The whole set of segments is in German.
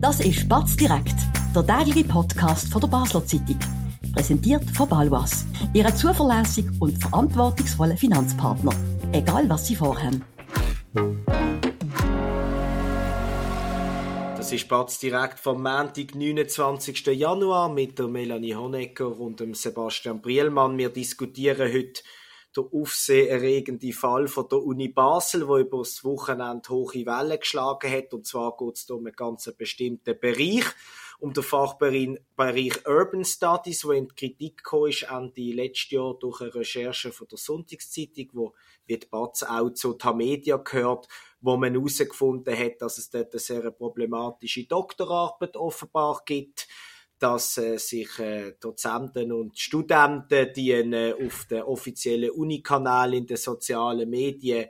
Das ist Batz direkt, der tägliche Podcast von der Basler Zeitung. Präsentiert von Balwas, Ihrem zuverlässigen und verantwortungsvollen Finanzpartner. Egal, was Sie vorhaben. Das ist Batz direkt vom Montag, 29. Januar mit der Melanie Honecker und dem Sebastian Brielmann. Wir diskutieren heute der aufsehenerregende Fall von der Uni Basel, wo über das Wochenende hohe Wellen geschlagen hat. Und zwar geht es um einen ganz bestimmten Bereich, um den Fachbereich Urban Studies, wo in die Kritik ist Ende letztes Jahr durch eine Recherche von der Sonntagszeitung, wo wie die Batz auch zu Tamedia gehört, wo man herausgefunden hat, dass es dort eine sehr problematische Doktorarbeit offenbar gibt dass äh, sich äh, Dozenten und Studenten, die äh, auf den offiziellen Unikanal in den sozialen Medien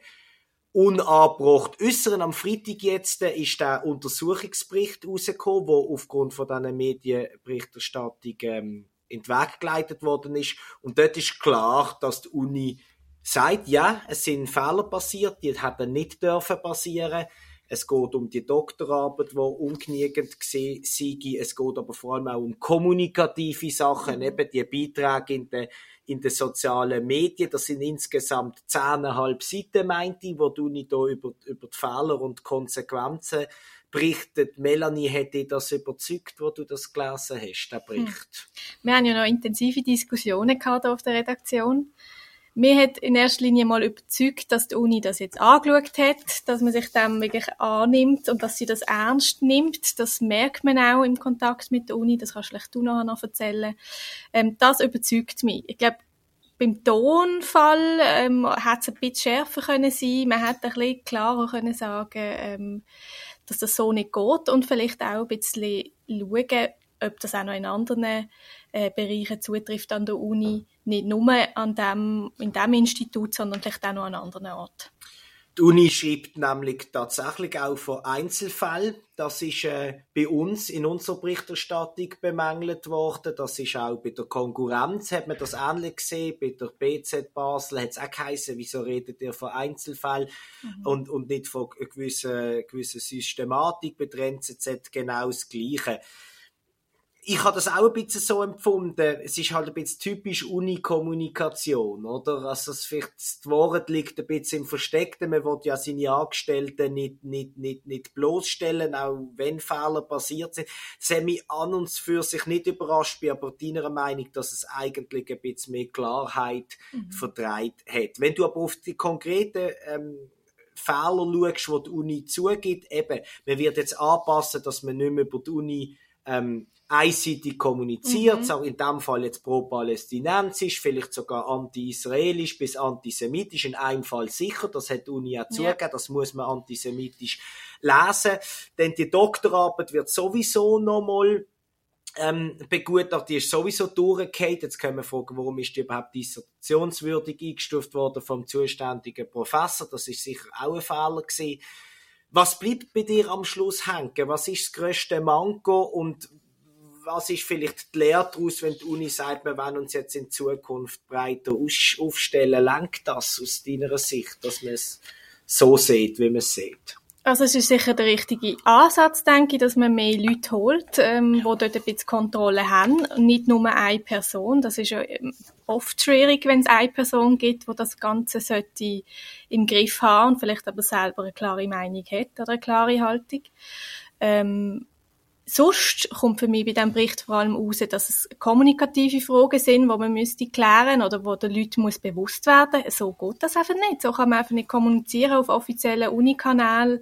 unabgebrochen äußern. Am Freitag jetzt äh, ist der Untersuchungsbericht rausgekommen, wo aufgrund von dieser Medienberichterstattung ähm, in den Weg geleitet worden ist. Und dort ist klar, dass die Uni sagt, ja, es sind Fehler passiert, die hätten nicht dürfen passieren es geht um die Doktorarbeit, die ungenügend sei. Es geht aber vor allem auch um kommunikative Sachen, mhm. eben die Beiträge in den, in den sozialen Medien. Das sind insgesamt zehneinhalb Seiten, meinte ich, wo du nicht über, über die Fehler und Konsequenzen berichtet. Melanie hätte das überzeugt, wo du das gelesen hast, der Bericht. Hm. Wir haben ja noch intensive Diskussionen gehabt auf der Redaktion. Mir hat in erster Linie mal überzeugt, dass die Uni das jetzt angeschaut hat, dass man sich dem wirklich annimmt und dass sie das ernst nimmt. Das merkt man auch im Kontakt mit der Uni. Das kannst vielleicht du nachher noch erzählen. Ähm, das überzeugt mich. Ich glaube, beim Tonfall ähm, hat es ein bisschen schärfer können sein. Man hätte ein bisschen klarer können sagen, ähm, dass das so nicht geht und vielleicht auch ein bisschen schauen, ob das auch noch in anderen äh, Bereichen zutrifft an der Uni, nicht nur an dem, in diesem Institut, sondern vielleicht auch noch an anderen Orten. Die Uni schreibt nämlich tatsächlich auch von Einzelfällen. Das ist äh, bei uns in unserer Berichterstattung bemängelt worden. Das ist auch bei der Konkurrenz, hat man das ähnlich gesehen. Bei der BZ Basel hat es auch geheißen, wieso redet ihr von Einzelfällen mhm. und, und nicht von gewisser, gewisser Systematik. Bei der NZZ genau das Gleiche ich habe das auch ein bisschen so empfunden. Es ist halt ein bisschen typisch Uni-Kommunikation, oder? Also, es vielleicht, das Wort liegt ein bisschen im Versteckten. Man will ja seine Angestellten nicht, nicht, nicht, nicht bloßstellen, auch wenn Fehler passiert sind. Das hat mich an und für sich nicht überrascht, bin aber deiner Meinung, dass es eigentlich ein bisschen mehr Klarheit mhm. verdreht hat. Wenn du aber auf die konkreten, ähm, Fehler schaust, die die Uni zugibt, eben, man wird jetzt anpassen, dass man nicht mehr über die Uni ähm, einseitig kommuniziert, mhm. auch in dem Fall jetzt pro-palästinensisch, vielleicht sogar anti-israelisch bis antisemitisch, in einem Fall sicher, das hat die Uni ja zugegeben, das muss man antisemitisch lesen, denn die Doktorarbeit wird sowieso nochmal ähm, begutachtet, die ist sowieso durchgefallen. Jetzt können wir fragen, warum ist die überhaupt dissertationswürdig eingestuft worden vom zuständigen Professor? Das ist sicher auch ein Fehler gewesen. Was bleibt bei dir am Schluss hängen? Was ist das grösste Manko und was ist vielleicht die Lehre daraus, wenn die Uni sagt, wir wollen uns jetzt in Zukunft breiter aufstellen? Lenkt das aus deiner Sicht, dass man es so sieht, wie man es sieht? Also es ist sicher der richtige Ansatz, denke ich, dass man mehr Leute holt, ähm, die dort ein bisschen Kontrolle haben und nicht nur eine Person. Das ist ja ähm, oft schwierig, wenn es eine Person gibt, die das Ganze sollte im Griff haben und vielleicht aber selber eine klare Meinung hat oder eine klare Haltung. Ähm, sonst kommt für mich bei diesem Bericht vor allem raus, dass es kommunikative Fragen sind, die man müsste klären oder wo den Leuten muss bewusst werden So geht das einfach nicht. So kann man einfach nicht kommunizieren auf offiziellen Unikanälen.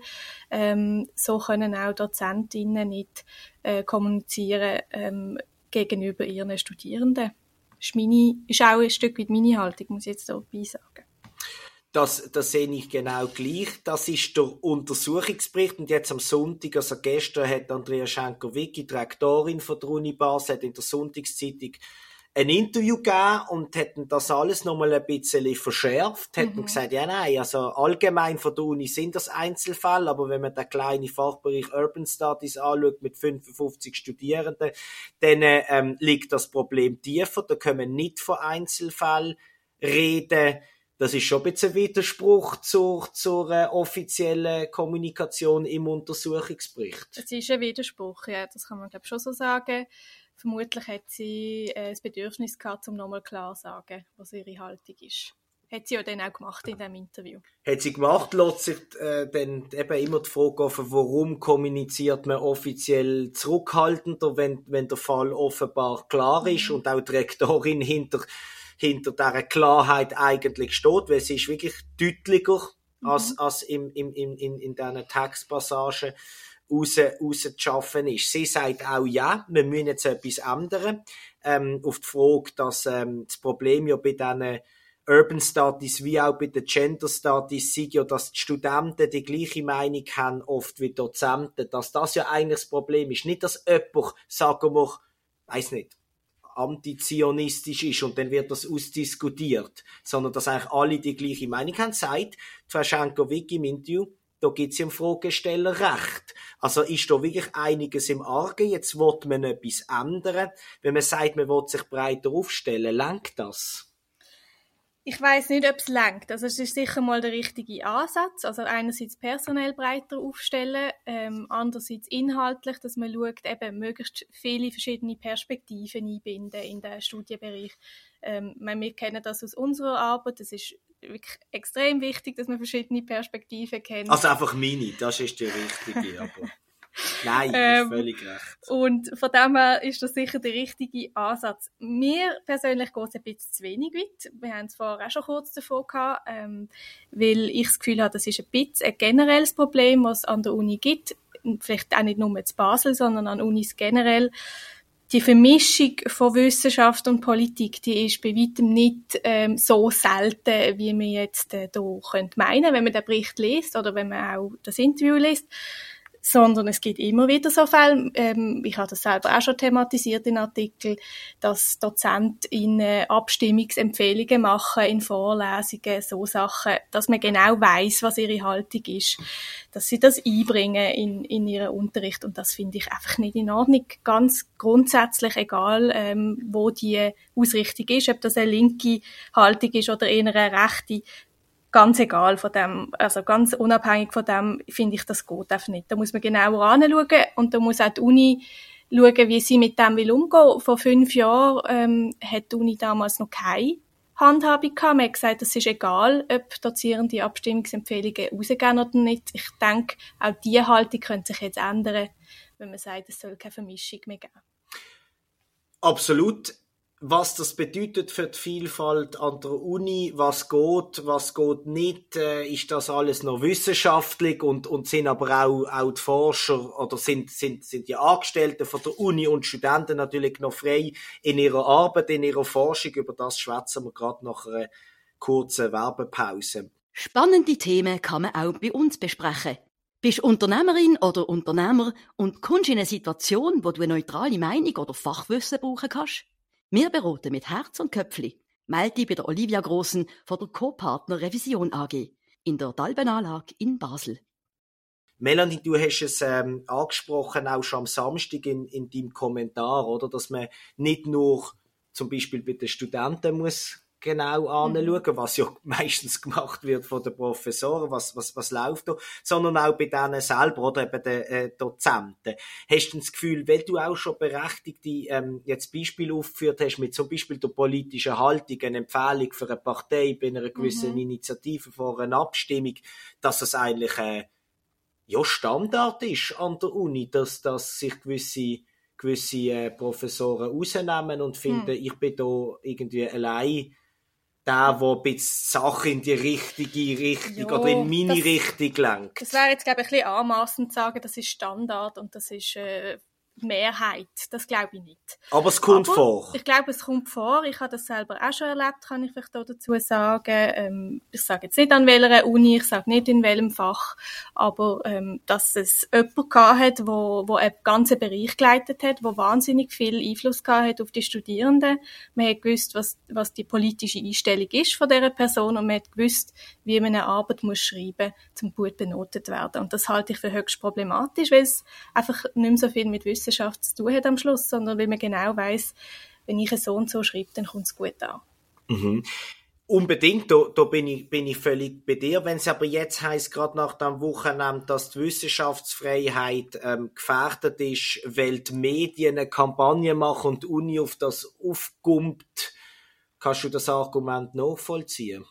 Ähm, so können auch Dozentinnen nicht äh, kommunizieren ähm, gegenüber ihren Studierenden. Das ist, meine, ist auch ein Stück weit meine Haltung, muss ich jetzt dabei sagen. Das, das sehe ich genau gleich. Das ist der Untersuchungsbericht. Und jetzt am Sonntag, also gestern, hat Andrea Schenker-Wicki, Direktorin von der Uni Basel, hat in der Sonntagszeitung ein Interview gegeben und hätten das alles nochmal ein bisschen verschärft, hätten mhm. gesagt, ja nein, also allgemein von der Uni sind das Einzelfälle, aber wenn man den kleinen Fachbereich Urban Studies anschaut mit 55 Studierenden, dann ähm, liegt das Problem tiefer, da können wir nicht von Einzelfällen reden das ist schon ein bisschen ein Widerspruch zur, zur äh, offiziellen Kommunikation im Untersuchungsbericht. Es ist ein Widerspruch, ja, das kann man glaube schon so sagen. Vermutlich hat sie äh, das Bedürfnis gehabt, um nochmal klar zu sagen, was ihre Haltung ist. Hat sie ja dann auch gemacht in diesem Interview. Hat sie gemacht, lässt sich äh, dann eben immer die Frage offen, warum kommuniziert man offiziell zurückhaltender, wenn, wenn der Fall offenbar klar ist mhm. und auch die Rektorin hinter hinter dieser Klarheit eigentlich steht, weil sie ist wirklich deutlicher mhm. als, als im, im, im, in, in diesen Textpassagen raus, raus zu schaffen ist. Sie sagt auch, ja, wir müssen jetzt etwas ändern. Ähm, auf die Frage, dass ähm, das Problem ja bei diesen Urban Studies wie auch bei den Gender Studies sind ja, dass die Studenten die gleiche Meinung haben, oft wie Dozenten, dass das ja eigentlich das Problem ist. Nicht, dass jemand, sagen wir, weiß nicht, antizionistisch ist und dann wird das ausdiskutiert, sondern dass eigentlich alle die gleiche Meinung haben, sagt Frau Schenkovic im Interview, da gibt es im Fragesteller recht. Also ist da wirklich einiges im Argen. Jetzt wird man etwas ändern. Wenn man sagt, man will sich breiter aufstellen, lenkt das? Ich weiß nicht, ob es lenkt. Also es ist sicher mal der richtige Ansatz. Also einerseits personell breiter aufstellen, ähm, andererseits inhaltlich, dass man schaut, eben möglichst viele verschiedene Perspektiven einbinden in den Studienbereich. Ähm, wir kennen das aus unserer Arbeit. Es ist wirklich extrem wichtig, dass man verschiedene Perspektiven kennt. Also einfach meine, das ist die richtige. Aber Nein, ähm, völlig recht. Und von dem her ist das sicher der richtige Ansatz. Mir persönlich geht es ein bisschen zu wenig weit. Wir haben es vorher auch schon kurz davon gehabt, ähm, weil ich das Gefühl habe, das ist ein bisschen ein generelles Problem, was es an der Uni gibt. Vielleicht auch nicht nur in Basel, sondern an Unis generell die Vermischung von Wissenschaft und Politik, die ist bei weitem nicht ähm, so selten, wie man jetzt äh, da könnte meinen, wenn man den Bericht liest oder wenn man auch das Interview liest sondern es gibt immer wieder so Fälle, ähm, ich habe das selber auch schon thematisiert in Artikeln, dass DozentInnen Abstimmungsempfehlungen machen in Vorlesungen, so Sachen, dass man genau weiß, was ihre Haltung ist, dass sie das einbringen in, in ihren Unterricht und das finde ich einfach nicht in Ordnung. Ganz grundsätzlich, egal ähm, wo die Ausrichtung ist, ob das eine linke Haltung ist oder eher eine rechte, ganz egal von dem, also ganz unabhängig von dem, finde ich, das geht einfach nicht. Da muss man genauer anschauen und da muss auch die Uni schauen, wie sie mit dem will umgehen. Vor fünf Jahren ähm, hat die Uni damals noch keine Handhabung gehabt. Man hat gesagt, es ist egal, ob Dozierende Abstimmungsempfehlungen rausgehen oder nicht. Ich denke, auch diese Haltung könnte sich jetzt ändern, wenn man sagt, es soll keine Vermischung mehr geben. Absolut was das bedeutet für die Vielfalt an der Uni, was geht, was geht nicht, äh, ist das alles noch wissenschaftlich und, und sind aber auch, auch die Forscher oder sind, sind, sind die Angestellten von der Uni und Studenten natürlich noch frei in ihrer Arbeit, in ihrer Forschung. Über das schwätzen wir gerade nach einer kurzen Werbepause. Spannende Themen kann man auch bei uns besprechen. Bist Unternehmerin oder Unternehmer und kommst in eine Situation, wo du eine neutrale Meinung oder Fachwissen brauchen kannst? Wir beraten mit Herz und Köpfli. Melde dich bei der Olivia Grossen von der Co-Partner Revision AG in der Dalbenanlage in Basel. Melanie, du hast es ähm, angesprochen, auch schon am Samstag in, in deinem Kommentar, oder, dass man nicht nur zum Beispiel bei den Studenten muss genau anschauen, mhm. was ja meistens gemacht wird von den Professoren, was, was, was läuft da, sondern auch bei denen selber oder eben den äh, Dozenten. Hast du das Gefühl, weil du auch schon berechtigte ähm, jetzt Beispiele aufgeführt hast, mit zum Beispiel der politischen Haltung, eine Empfehlung für eine Partei bei einer gewissen mhm. Initiative vor einer Abstimmung, dass es eigentlich äh, ja Standard ist an der Uni, dass, dass sich gewisse gewisse äh, Professoren rausnehmen und finden, hm. ich bin da irgendwie allein der, der ein bisschen Sachen in die richtige Richtung jo, oder in meine das, Richtung lenkt. Das wäre jetzt, glaube ich, ein bisschen anmassend zu sagen, das ist Standard und das ist äh, Mehrheit. Das glaube ich nicht. Aber es kommt Aber vor. Ich glaube, es kommt vor. Ich habe das selber auch schon erlebt, kann ich vielleicht dazu sagen. Ähm, ich sage jetzt nicht an welcher Uni, ich sage nicht in welchem Fach, aber ähm, dass es jemanden gehabt hat, wo, wo einen ganzen Bereich geleitet hat, wo wahnsinnig viel Einfluss gehabt hat auf die Studierenden. Man hat gewusst, was, was die politische Einstellung ist von dieser Person und man hat gewusst, wie man eine Arbeit muss schreiben muss, um gut benotet werden. Und das halte ich für höchst problematisch, weil es einfach nicht mehr so viel mit Wissen Wissenschaft zu tun hat am Schluss, sondern weil man genau weiß, wenn ich es so und so schreibe, dann kommt es gut an. Mhm. Unbedingt, da, da bin, ich, bin ich völlig bei dir. Wenn es aber jetzt heißt gerade nach dem Wochenende, dass die Wissenschaftsfreiheit ähm, gefährdet ist, weil die Medien eine Kampagne machen und die Uni auf das aufgumpt, kannst du das Argument nachvollziehen?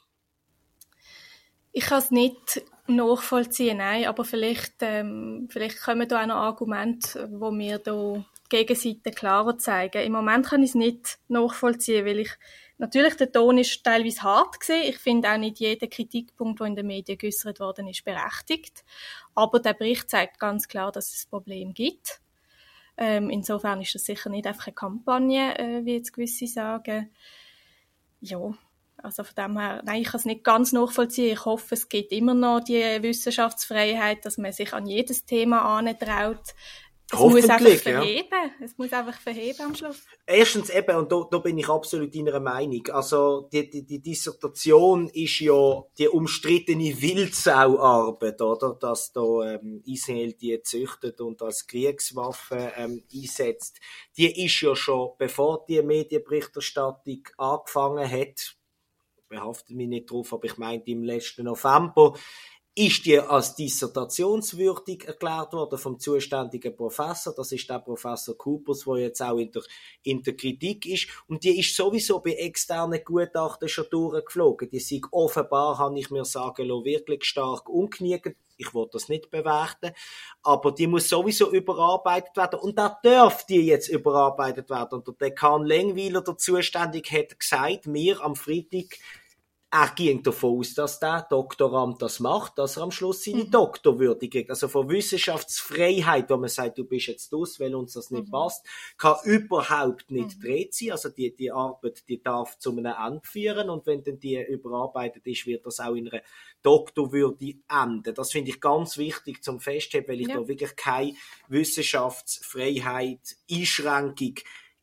Ich kann es nicht nachvollziehen, nein, aber vielleicht, ähm, vielleicht kommen da auch noch Argumente, wo mir da die Gegenseite klarer zeigen. Im Moment kann ich es nicht nachvollziehen, weil ich Natürlich, der Ton ist teilweise hart gewesen. Ich finde auch nicht jeder Kritikpunkt, der in den Medien geäußert worden ist, berechtigt. Aber der Bericht zeigt ganz klar, dass es ein Problem gibt. Ähm, insofern ist das sicher nicht einfach eine Kampagne, äh, wie jetzt gewisse sagen. Ja, also von dem her, nein, ich kann es nicht ganz nachvollziehen. Ich hoffe, es gibt immer noch die Wissenschaftsfreiheit, dass man sich an jedes Thema antraut. Es muss einfach verheben. Ja. Es muss einfach verheben am Schluss. Erstens eben, und da, da bin ich absolut deiner Meinung. Also, die, die, die Dissertation ist ja die umstrittene Wildsauarbeit, oder? Dass da, ähm, Israel die züchtet und als Kriegswaffe, ähm, einsetzt. Die ist ja schon, bevor die Medienberichterstattung angefangen hat, behaftet mich nicht drauf, aber ich meinte im letzten November, ist die als dissertationswürdig erklärt worden vom zuständigen Professor. Das ist der Professor Coopers, der jetzt auch in der, in der Kritik ist. Und die ist sowieso bei externen Gutachten schon durchgeflogen. Die sind offenbar, kann ich mir sagen lassen, wirklich stark ungenügend. Ich will das nicht bewerten. Aber die muss sowieso überarbeitet werden. Und da darf die jetzt überarbeitet werden. Und der Dekan Lengwiler, der zuständig, hat gesagt, mir am Freitag, er ging davon aus, dass der Doktorand das macht, dass er am Schluss seine mhm. Doktorwürde kriegt. Also von Wissenschaftsfreiheit, wo man sagt, du bist jetzt aus, weil uns das nicht mhm. passt, kann überhaupt nicht mhm. dreht sein. Also die, die Arbeit, die darf zu einem Ende führen und wenn dann die überarbeitet ist, wird das auch in einer Doktorwürde enden. Das finde ich ganz wichtig zum Festheben, weil ich ja. da wirklich keine Wissenschaftsfreiheit, Einschränkung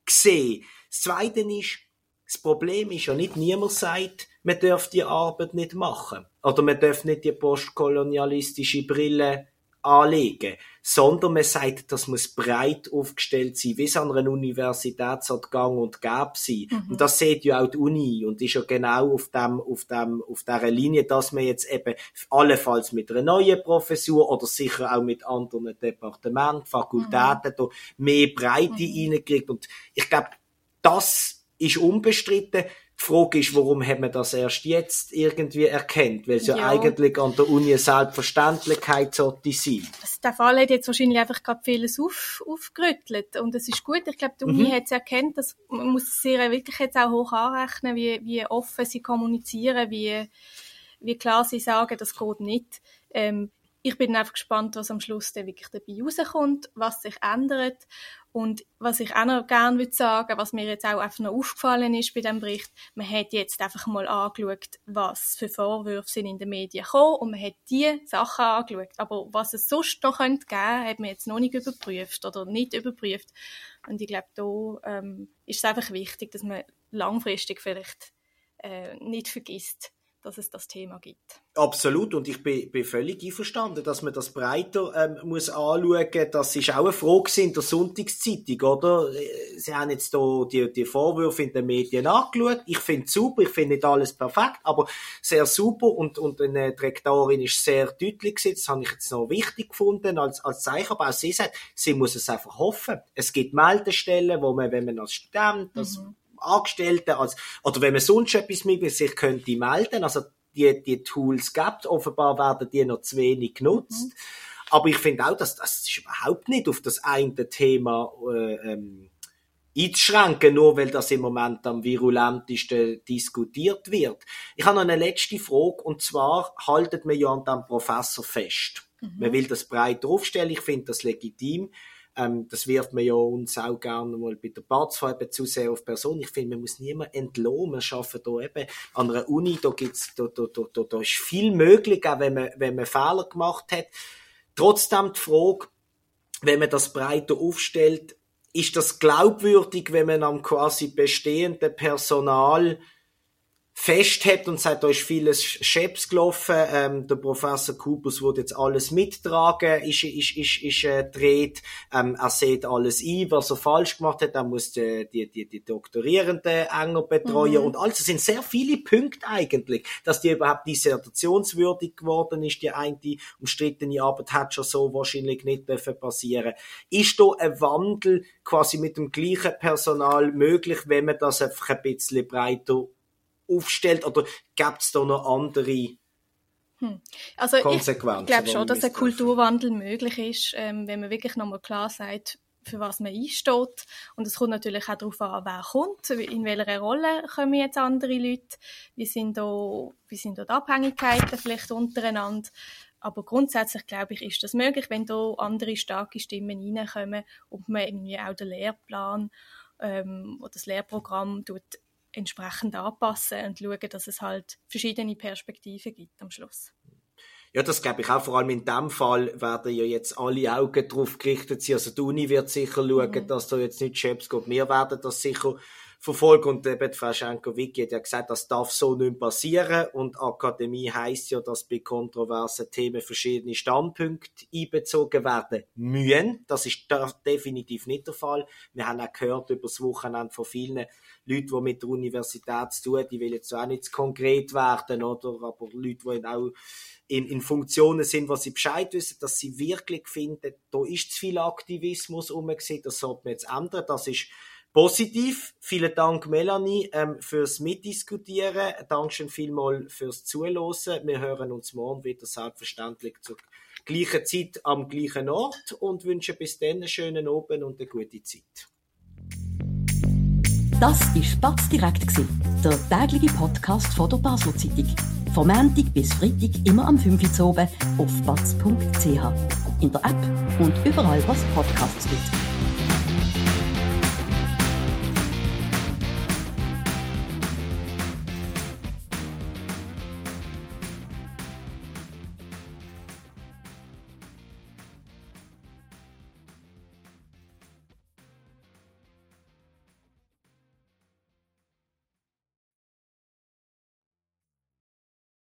sehe. Das Zweite ist, das Problem ist ja nicht, niemand sagt, man darf die Arbeit nicht machen. Oder man darf nicht die postkolonialistische Brille anlegen, sondern man sagt, das muss breit aufgestellt sein, wie es an einer Universität gang und gäbe sein. Mhm. Und das sieht ja auch die Uni und ist ja genau auf dem, auf dem, auf dieser Linie, dass man jetzt eben allenfalls mit einer neuen Professur oder sicher auch mit anderen Departementen, Fakultäten mhm. da mehr Breite mhm. reinkriegt. Und ich glaube, das ist unbestritten. Die Frage ist, warum hat man das erst jetzt irgendwie erkennt? Weil es ja. ja, eigentlich an der Uni eine Selbstverständlichkeit sollte sein. Also der Fall hat jetzt wahrscheinlich einfach gerade vieles auf, aufgerüttelt. Und es ist gut. Ich glaube, die Uni mhm. hat es erkannt, dass man muss sie wirklich jetzt auch hoch anrechnen, wie, wie offen sie kommunizieren, wie, wie klar sie sagen, das geht nicht. Ähm, ich bin einfach gespannt, was am Schluss dann wirklich dabei rauskommt, was sich ändert. Und was ich auch noch gerne würde sagen, was mir jetzt auch einfach noch aufgefallen ist bei dem Bericht, man hat jetzt einfach mal angeschaut, was für Vorwürfe sind in den Medien gekommen und man hat die Sachen angeschaut. Aber was es sonst noch könnte geben, hat man jetzt noch nicht überprüft oder nicht überprüft. Und ich glaube, da ähm, ist es einfach wichtig, dass man langfristig vielleicht äh, nicht vergisst, dass es das Thema gibt. Absolut und ich bin, bin völlig einverstanden, dass man das breiter ähm, muss anschauen. Das ist auch eine Frage in der Sonntagszeitung, oder? Sie haben jetzt hier die, die Vorwürfe in den Medien angeschaut. Ich finde es super, ich finde nicht alles perfekt, aber sehr super und, und eine Direktorin ist sehr deutlich gewesen. Das habe ich jetzt noch wichtig gefunden als, als Zeichen, aber auch sie sagt, sie muss es einfach hoffen. Es gibt Meldestellen, wo man, wenn man als Student, das mhm Angestellten, als, oder wenn man sonst etwas mit sich könnte melden, also die, die Tools gibt, offenbar werden die noch zu wenig genutzt. Mhm. Aber ich finde auch, dass das ist überhaupt nicht auf das eine Thema äh, ähm, einzuschränken, nur weil das im Moment am virulentesten diskutiert wird. Ich habe noch eine letzte Frage, und zwar haltet man ja an dem Professor fest. Mhm. Man will das breit aufstellen, ich finde das legitim. Ähm, das wirft man ja uns auch gerne mal bei der Platzfarbe zu sehr auf Person. Ich finde, man muss niemand entlohnen. Wir arbeiten da eben an einer Uni, da gibt's, da, da, da, da ist viel möglich, auch wenn man, wenn man Fehler gemacht hat. Trotzdem die Frage, wenn man das breiter aufstellt, ist das glaubwürdig, wenn man am quasi bestehenden Personal festhält und sagt, da ist vieles Scheps gelaufen, ähm, der Professor Kupus wird jetzt alles mittragen, ist, ist, ist, ist äh, dreht, ähm, er sieht alles ein, was er falsch gemacht hat, er muss die, die, die, die Doktorierenden enger betreuen mhm. und also sind sehr viele Punkte eigentlich, dass die überhaupt dissertationswürdig geworden ist, die eine umstrittene Arbeit hat schon so wahrscheinlich nicht dürfen passieren. Ist da ein Wandel quasi mit dem gleichen Personal möglich, wenn man das einfach ein bisschen breiter aufstellt? Oder gibt es da noch andere hm. Also Konsequenzen? Ich glaube schon, dass ein Kulturwandel möglich ist, ähm, wenn man wirklich nochmal klar sagt, für was man einsteht. Und es kommt natürlich auch darauf an, wer kommt, in welcher Rolle kommen jetzt andere Leute, wie sind da, wie sind da die Abhängigkeiten vielleicht untereinander. Aber grundsätzlich, glaube ich, ist das möglich, wenn da andere starke Stimmen reinkommen und man irgendwie auch den Lehrplan ähm, oder das Lehrprogramm tut entsprechend anpassen und schauen, dass es halt verschiedene Perspektiven gibt am Schluss. Ja, das glaube ich auch. Vor allem in dem Fall werden ja jetzt alle Augen darauf gerichtet sein. Also die Uni wird sicher schauen, mhm. dass da jetzt nicht Chefs geht. Wir werden das sicher verfolgen. Und eben Frau Schenkovic hat ja gesagt, das darf so nicht passieren. Und Akademie heißt ja, dass bei kontroversen Themen verschiedene Standpunkte einbezogen werden müssen. Das ist definitiv nicht der Fall. Wir haben auch gehört über das Wochenende von vielen Leuten, die mit der Universität zu tun die will jetzt auch nicht konkret werden, oder? Aber Leute, die auch in, in Funktionen sind, was sie Bescheid wissen, dass sie wirklich finden, da ist zu viel Aktivismus umgesehen, das sollte man jetzt ändern. Das ist Positiv. Vielen Dank, Melanie, ähm, fürs Mitdiskutieren. Dankeschön vielmal fürs Zuhören. Wir hören uns morgen wieder selbstverständlich zur gleichen Zeit am gleichen Ort und wünschen bis dann einen schönen Abend und eine gute Zeit. Das war Spatz direkt, der tägliche Podcast von der Basel Zeitung. Vom Montag bis Freitag immer am 5 Uhr oben auf batz.ch. In der App und überall, was Podcasts gibt.